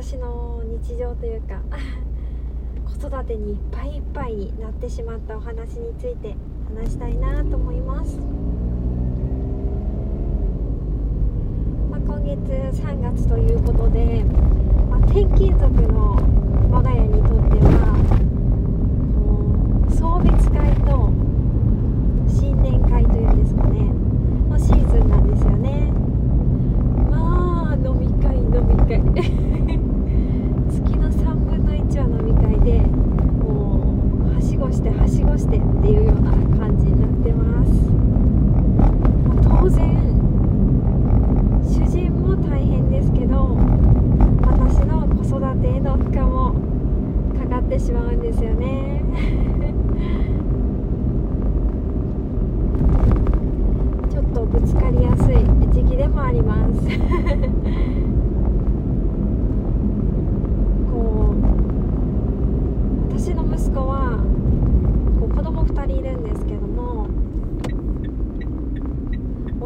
私の日常というか 子育てにいっぱいいっぱいになってしまったお話について話したいなと思います、まあ、今月3月ということで、まあ、転勤族の我が家にとっては送別会と新年会というんですかねのシーズンなんですよねまあ飲み会飲み会してはしごしてっていうような感じになってます。当然主人も大変ですけど私の子育てへの負荷もかかってしまうんですよねちょっとぶつかりやすい時期でもあります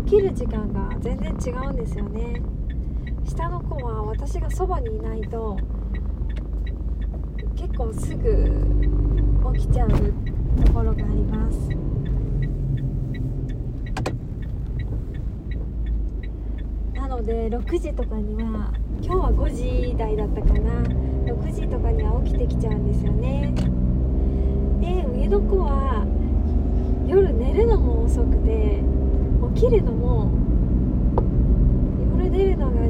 起きる時間が全然違うんですよね。下の子は私がそばにいないと結構すぐ起きちゃうところがあります。なので6時とかには今日は5時台だったかな。6時とかには起きてきちゃうんですよね。で上の子は夜寝るのも遅くて起きるのも出るのが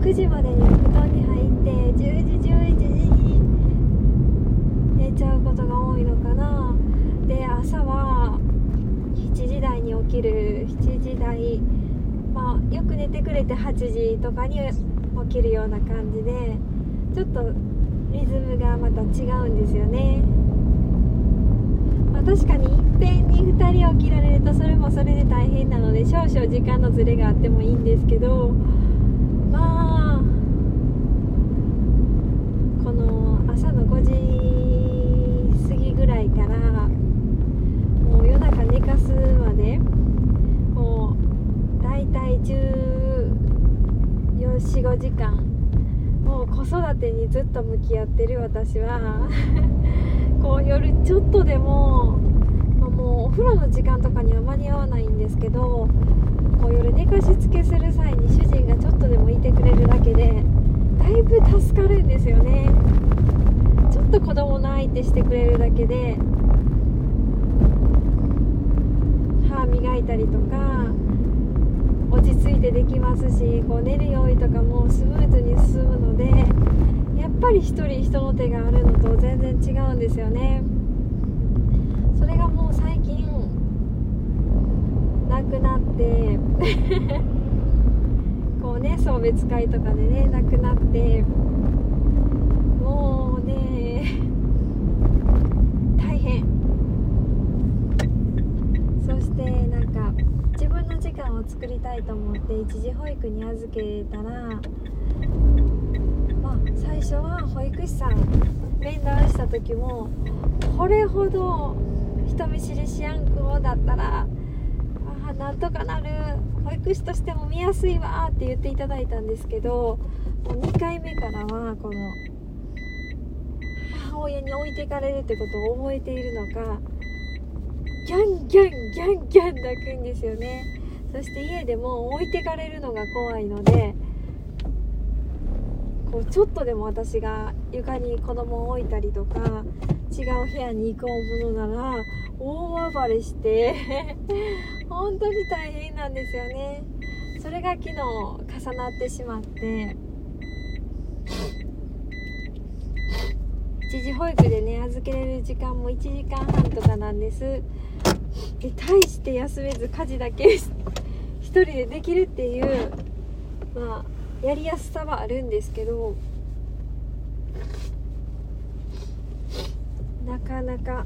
9時までに布団に入って10時11時に寝ちゃうことが多いのかなで朝は7時台に起きる7時台まあよく寝てくれて8時とかに起きるような感じでちょっとリズムがまた違うんですよね、確かにいっぺんに2人起きられるとそれもそれで大変なので少々時間のずれがあってもいいんですけどまあこの朝の5時過ぎぐらいからもう夜中寝かすまでもう大体1415時間もう子育てにずっと向き合ってる私は。こう夜ちょっとでも、まあ、もうお風呂の時間とかには間に合わないんですけどこう夜寝かしつけする際に主人がちょっとでもいてくれるだけでだいぶ助かるんですよね。ちょっと子供の相手してくれるだけで歯磨いたりとか落ち着いてできますしこう寝る用意とかもスムーズに進むのでぱり一人人の手があるのと全然違うんですよね。それがもう最近なくなって こうね送別会とかでねなくなってもうね大変。そしてなんか自分の時間を作りたいと思って一時保育に預けたら最初は保育士さん面談した時もこれほど人見知りしやん子だったらあなんとかなる保育士としても見やすいわって言っていただいたんですけどもう2回目からはこの母親に置いていかれるってことを覚えているのかギャンギャンギャンギャン泣くんですよね。そして家でも置いてかれるのが怖いのでこうちょっとでも私が床に子供を置いたりとか違う部屋に行こうものなら大暴れして 本当に大変なんですよね。それが昨日重なってしまって一時保育でね預けれる時間も1時間半とかなんです。で大して休めず家事だけ 1人でできるっていうまあやりやすさはあるんですけどなかなか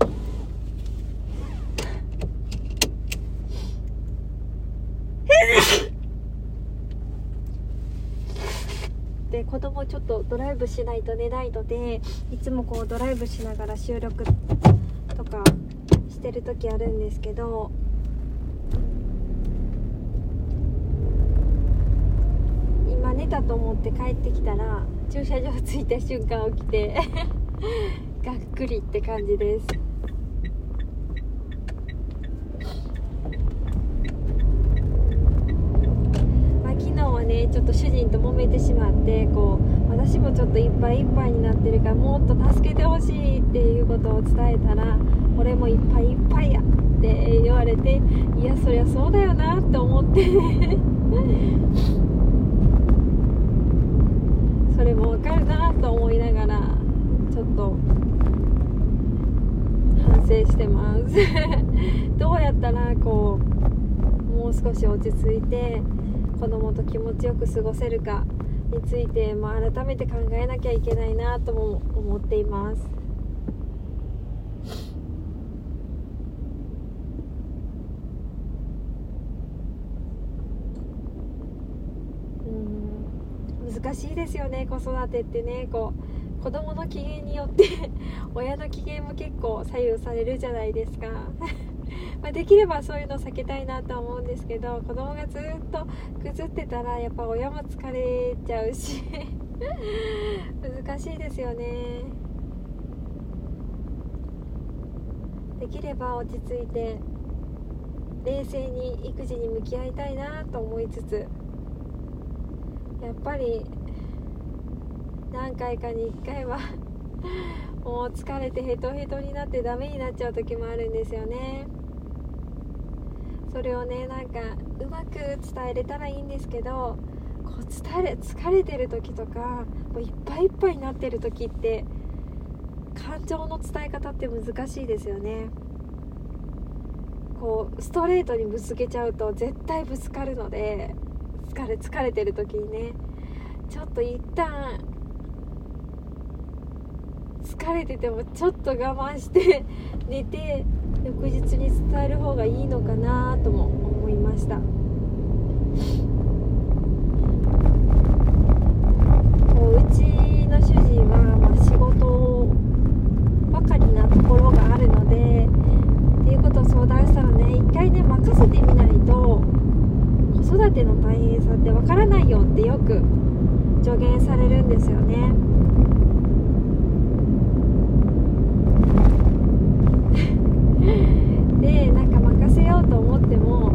で子供ちょっとドライブしないと寝ないのでいつもこうドライブしながら収録とかしてる時あるんですけど寝たと思って帰ってきたら駐車場着いた瞬間起きて がっくりって感じです。まあ昨日はねちょっと主人と揉めてしまってこう私もちょっといっぱいいっぱいになってるからもっと助けてほしいっていうことを伝えたら俺もいっぱいいっぱいやって言われていやそりゃそうだよなって思ってそれもわかるなと思いながらちょっと反省してます。どうやったらこうもう少し落ち着いて子供と気持ちよく過ごせるかについて、まあ、改めて考えなきゃいけないなとも思っています。うん。難しいですよね子育てってねこう。子供の機嫌によって 親の機嫌も結構左右されるじゃないですか。まできればそういうの避けたいなと思うんですけど子供がずっとぐずってたらやっぱ親も疲れちゃうし 難しいですよね。できれば落ち着いて冷静に育児に向き合いたいなと思いつつやっぱり何回かに1回は もう疲れてヘトヘトになってダメになっちゃう時もあるんですよね。それをねなんかうまく伝えれたらいいんですけどこう伝え疲れてる時とかもういっぱいいっぱいになってる時って感情の伝え方って難しいですよね。こうストレートにぶつけちゃうと絶対ぶつかるので疲れ疲れてる時にね。ちょっと一旦疲れててもちょっと我慢して 寝て翌日に伝える方がいいのかなとも思いましたこううちの主人は、まあ、仕事ばかりなところがあるのでっていうことを相談したらね一回ね任せてみないと子育ての大変さってわからないよってよく助言されるんですよねでなんか任せようと思っても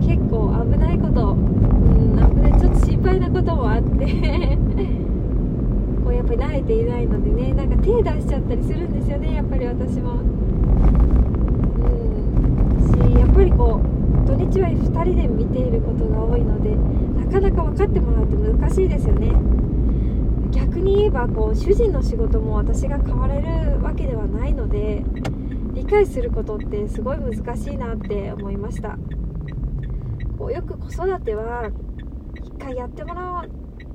結構危ないことうん危ないちょっと心配なこともあってこうやっぱり慣れていないのでねなんか手出しちゃったりするんですよねやっぱり私も。うん。しやっぱりこう土日は2人で見ていることが多いのでなかなか分かってもらうって難しいですよね。逆に言えばこう主人の仕事も私が変われるわけではないので理解することってすごい難しいなって思いました。こうよく子育ては一回やってもらっ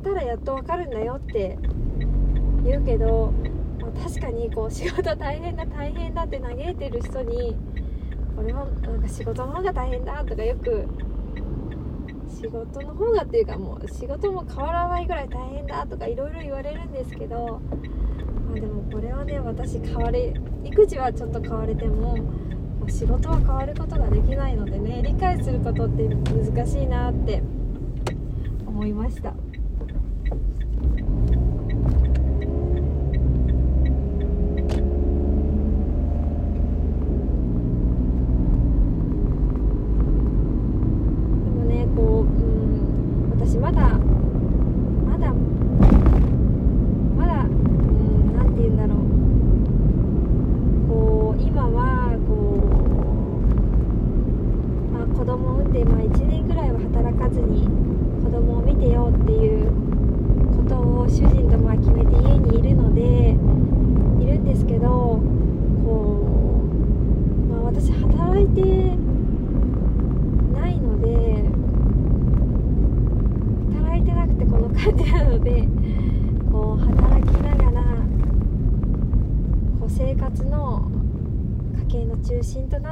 たらやっと分かるんだよって言うけど、確かにこう仕事大変だ大変だって嘆いてる人に俺はなんか仕事の方が大変だとかよく仕事の方がっていうかもう仕事も変わらないぐらい大変だとかいろいろ言われるんですけど、まあ、でもこれはね私変われ育児はちょっと変われても仕事は変わることができないのでね理解することって難しいなって思いました。まだ。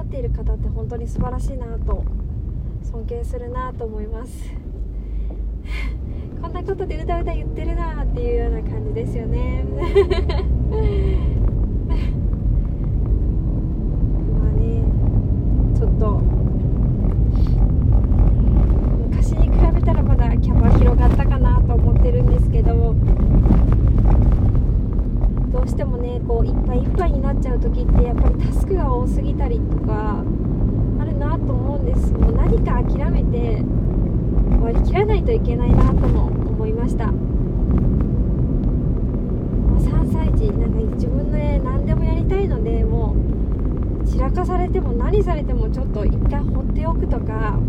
っている方って本当に素晴らしいなと尊敬するなと思います。こんなことでうだうだ言ってるなっていうような感じですよねまあねちょっと昔に比べたらまだキャパ広がったかなと思ってっちゃう時ってやっぱりタスクが多すぎたりとかあるなと思うんです。もう何か諦めて割り切らないといけないなとも思いました、まあ、3歳児なんか自分で何でもやりたいのでもう散らかされても何されてもちょっと一旦放っておくとか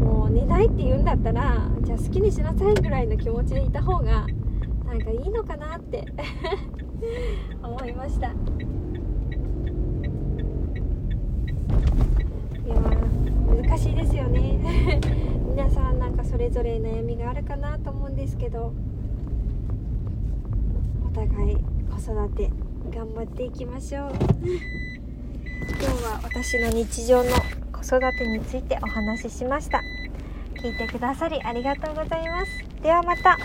もう寝ないって言うんだったらじゃあ好きにしなさいぐらいの気持ちでいた方がなんかいいのかなって 思いました。いや難しいですよね。皆さんなんかそれぞれ悩みがあるかなと思うんですけどお互い子育て頑張っていきましょう。今日は私の日常の子育てについてお話ししました。聞いてくださりありがとうございます。ではまた。